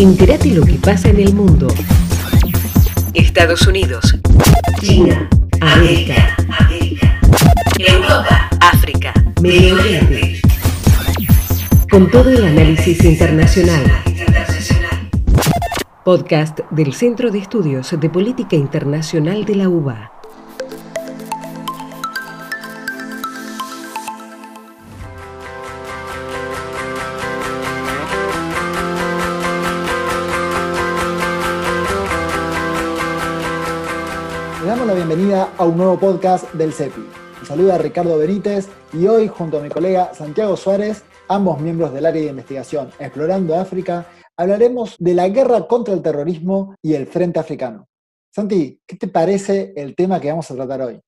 Entérate lo que pasa en el mundo. Estados Unidos. China. América. Europa. África. Medio Oriente. Con todo el análisis internacional. Podcast del Centro de Estudios de Política Internacional de la UBA. Le damos la bienvenida a un nuevo podcast del CEPI. Un saludo a Ricardo Benítez y hoy, junto a mi colega Santiago Suárez, ambos miembros del área de investigación Explorando África, hablaremos de la guerra contra el terrorismo y el Frente Africano. Santi, ¿qué te parece el tema que vamos a tratar hoy?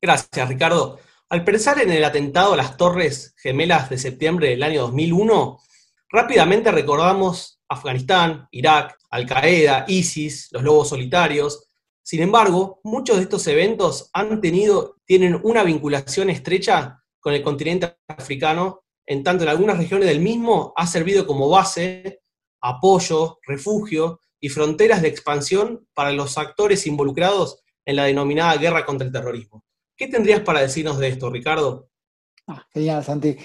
Gracias, Ricardo. Al pensar en el atentado a las Torres Gemelas de septiembre del año 2001, rápidamente recordamos Afganistán, Irak, Al-Qaeda, ISIS, los lobos solitarios. Sin embargo, muchos de estos eventos han tenido, tienen una vinculación estrecha con el continente africano, en tanto en algunas regiones del mismo ha servido como base, apoyo, refugio y fronteras de expansión para los actores involucrados en la denominada guerra contra el terrorismo. ¿Qué tendrías para decirnos de esto, Ricardo? Ah, genial, Santi.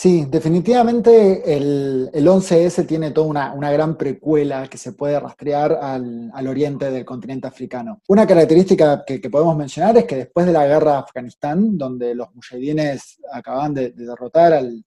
Sí, definitivamente el, el 11S tiene toda una, una, gran precuela que se puede rastrear al, al oriente del continente africano. Una característica que, podemos mencionar es que después de la guerra de Afganistán, donde los mujahidines acaban de, de derrotar al,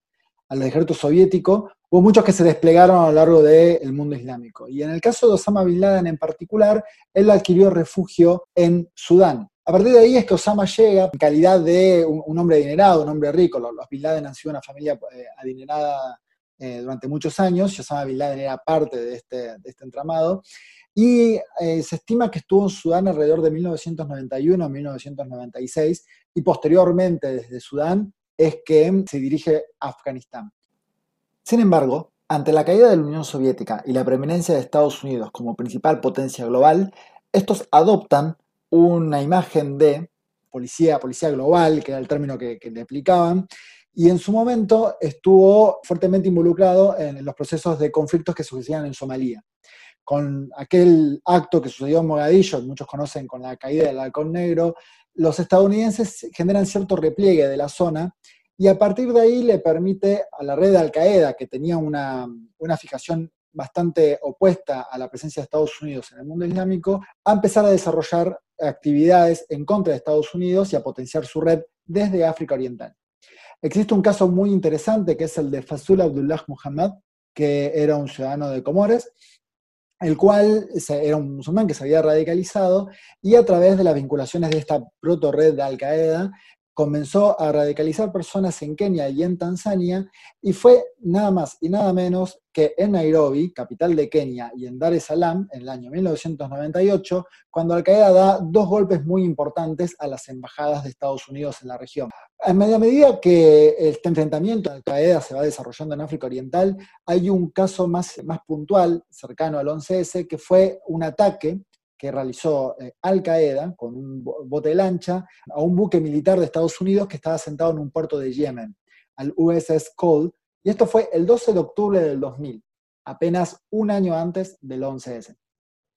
al, ejército soviético, hubo muchos que se desplegaron a lo largo del mundo islámico. Y en el caso de Osama Bin Laden en particular, él adquirió refugio en Sudán. A partir de ahí es que Osama llega en calidad de un, un hombre adinerado, un hombre rico. Los, los, Bin Laden han sido una familia eh, adinerada eh, durante muchos años, Osama Bin Laden era parte de este, de este entramado. Y eh, se estima que estuvo en Sudán alrededor de 1991 1996, y posteriormente desde Sudán es que se dirige a Afganistán. Sin embargo, ante la caída de la Unión Soviética y la preeminencia de Estados Unidos como principal potencia global, estos adoptan una imagen de policía, policía global, que era el término que, que, le aplicaban, y en su momento estuvo fuertemente involucrado en los procesos de conflictos que sucedían en Somalia. Con aquel acto que sucedió en Mogadillo, muchos conocen con la caída del halcón negro, los estadounidenses generan cierto repliegue de la zona y a partir de ahí le permite a la red de Al-Qaeda, que tenía una, una fijación bastante opuesta a la presencia de Estados Unidos en el mundo islámico, a empezar a desarrollar actividades en contra de Estados Unidos y a potenciar su red desde África Oriental. Existe un caso muy interesante que es el de Fasul Abdullah Muhammad, que era un ciudadano de Comores, el cual era un musulmán que se había radicalizado y a través de las vinculaciones de esta proto-red de Al-Qaeda comenzó a radicalizar personas en Kenia y en Tanzania y fue nada más y nada menos que en Nairobi, capital de Kenia, y en Dar es Salaam, en el año 1998, cuando Al-Qaeda da dos golpes muy importantes a las embajadas de Estados Unidos en la región. A medida que este enfrentamiento de Al-Qaeda se va desarrollando en África Oriental, hay un caso más, más puntual, cercano al 11S, que fue un ataque que realizó eh, Al Qaeda con un bote lancha a un buque militar de Estados Unidos que estaba sentado en un puerto de Yemen, al USS Cole, y esto fue el 12 de octubre del 2000, apenas un año antes del 11S.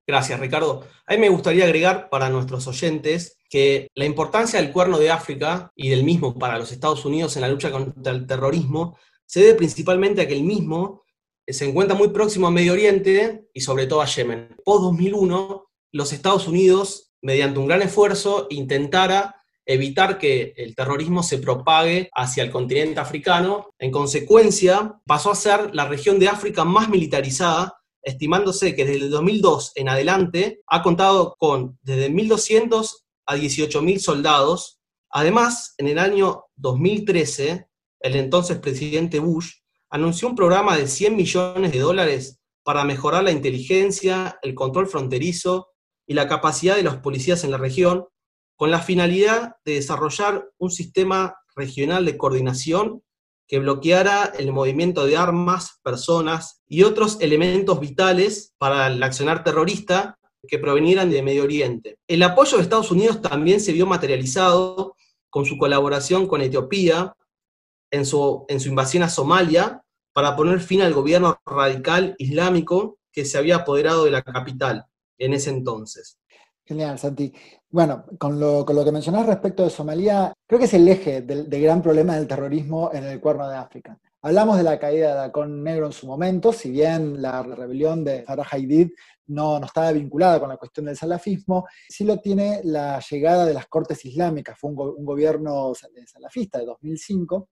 Gracias, Ricardo. A mí me gustaría agregar para nuestros oyentes que la importancia del cuerno de África y del mismo para los Estados Unidos en la lucha contra el terrorismo se debe principalmente a que el mismo se encuentra muy próximo a Medio Oriente y sobre todo a Yemen. Post 2001 los Estados Unidos, mediante un gran esfuerzo, intentara evitar que el terrorismo se propague hacia el continente africano. En consecuencia, pasó a ser la región de África más militarizada, estimándose que desde el 2002 en adelante ha contado con desde 1.200 a 18.000 soldados. Además, en el año 2013, el entonces presidente Bush anunció un programa de 100 millones de dólares para mejorar la inteligencia, el control fronterizo y la capacidad de los policías en la región, con la finalidad de desarrollar un sistema regional de coordinación que bloqueara el movimiento de armas, personas y otros elementos vitales para el accionar terrorista que provenieran de Medio Oriente. El apoyo de Estados Unidos también se vio materializado con su colaboración con Etiopía en su, en su invasión a Somalia para poner fin al gobierno radical islámico que se había apoderado de la capital en ese entonces. Genial, Santi. Bueno, con lo, que mencionás respecto de Somalia, creo que es el eje del, gran problema del terrorismo en el cuerno de África. Hablamos de la caída de Dacón Negro en su momento, si bien la rebelión de Farah Haidid no, no estaba vinculada con la cuestión del salafismo, sí lo tiene la llegada de las cortes islámicas, fue un, gobierno salafista de 2005.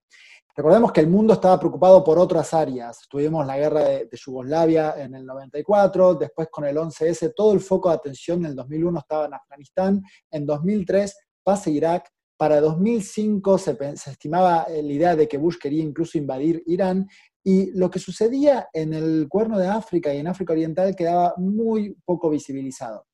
Recordemos que el mundo estaba preocupado por otras áreas. Tuvimos la guerra de, Yugoslavia en el 94, después con el 11S, todo el foco de atención en el 2001 estaba en Afganistán, en 2003 pasa Irak, para 2005 se, estimaba eh, la idea de que Bush quería incluso invadir Irán y lo que sucedía en el cuerno de África y en África Oriental quedaba muy poco visibilizado.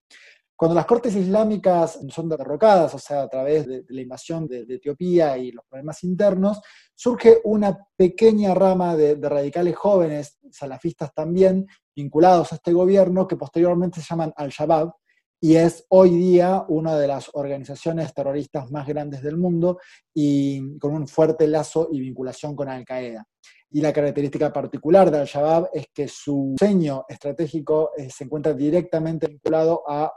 Cuando las cortes islámicas son derrocadas, o sea, a través de, la invasión de, Etiopía y los problemas internos, surge una pequeña rama de, de, radicales jóvenes, salafistas también, vinculados a este gobierno, que posteriormente se llaman Al-Shabaab, y es hoy día una de las organizaciones terroristas más grandes del mundo y con un fuerte lazo y vinculación con Al-Qaeda. Y la característica particular de Al-Shabaab es que su diseño estratégico eh, se encuentra directamente vinculado a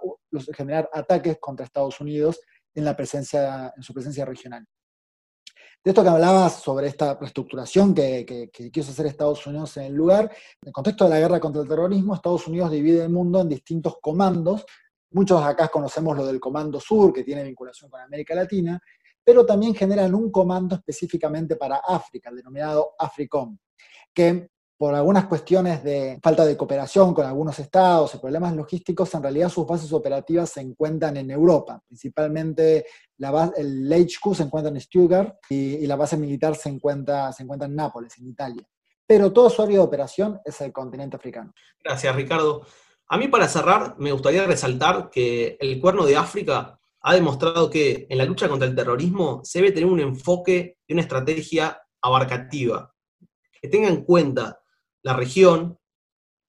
generar ataques contra Estados Unidos en, su presencia regional. De esto que hablabas sobre esta reestructuración que, que, quiso hacer Estados Unidos en el lugar, en el contexto de la guerra contra el terrorismo, Estados Unidos divide el mundo en distintos comandos Muchos acá conocemos lo del Comando Sur, que tiene vinculación con América Latina, pero también generan un comando específicamente para África, denominado AFRICOM, que por algunas cuestiones de falta de cooperación con algunos estados y problemas logísticos, en realidad sus bases operativas se encuentran en Europa, principalmente la el HQ se encuentra en Stuttgart y, la base militar se encuentra, se encuentra en Nápoles, en Italia. Pero todo su área de operación es el continente africano. Gracias, Ricardo. A mí para cerrar me gustaría resaltar que el Cuerno de África ha demostrado que en la lucha contra el terrorismo se debe tener un enfoque y una estrategia abarcativa, que tenga en cuenta la región,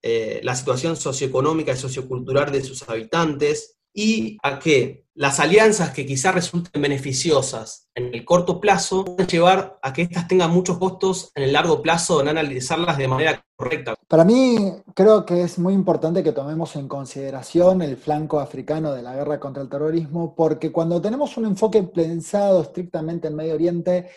eh, la situación socioeconómica y sociocultural de sus habitantes, y a que las alianzas que quizás resulten beneficiosas en el corto plazo pueden llevar a que éstas tengan muchos costos en el largo plazo en analizarlas de manera correcta. Para mí creo que es muy importante que tomemos en consideración el flanco africano de la guerra contra el terrorismo, porque cuando tenemos un enfoque pensado estrictamente en Medio Oriente,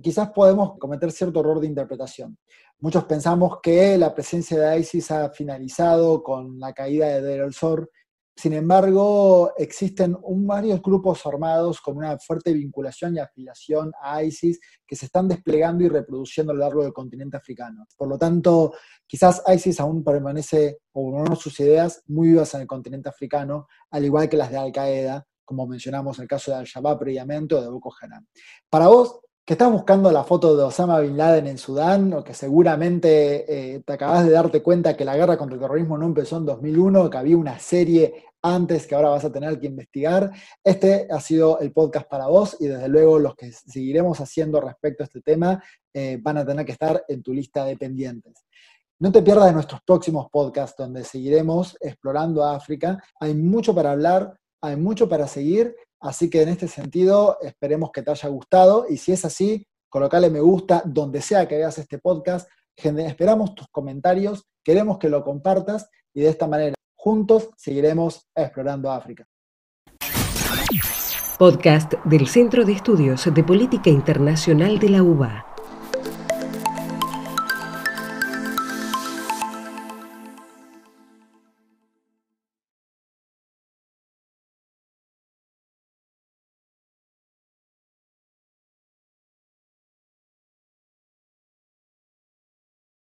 quizás podemos cometer cierto error de interpretación. Muchos pensamos que la presencia de ISIS ha finalizado con la caída de Deir el-Zor sin embargo, existen varios grupos armados con una fuerte vinculación y afiliación a ISIS que se están desplegando y reproduciendo a lo largo del continente africano. Por lo tanto, quizás ISIS aún permanece, o no sus ideas, muy vivas en el continente africano, al igual que las de Al-Qaeda, como mencionamos en el caso de Al-Shabaab previamente o de Boko Haram. Para vos, que estás buscando la foto de Osama Bin Laden en Sudán, o que seguramente eh, te acabas de darte cuenta que la guerra contra el terrorismo no empezó en 2001, que había una serie antes que ahora vas a tener que investigar. Este ha sido el podcast para vos y desde luego los que seguiremos haciendo respecto a este tema eh, van a tener que estar en tu lista de pendientes. No te pierdas de nuestros próximos podcasts donde seguiremos explorando África. Hay mucho para hablar, hay mucho para seguir Así que en este sentido, esperemos que te haya gustado y si es así, colocale me gusta donde sea que veas este podcast. Esperamos tus comentarios, queremos que lo compartas y de esta manera juntos seguiremos explorando África. Podcast del Centro de Estudios de Política Internacional de la UBA.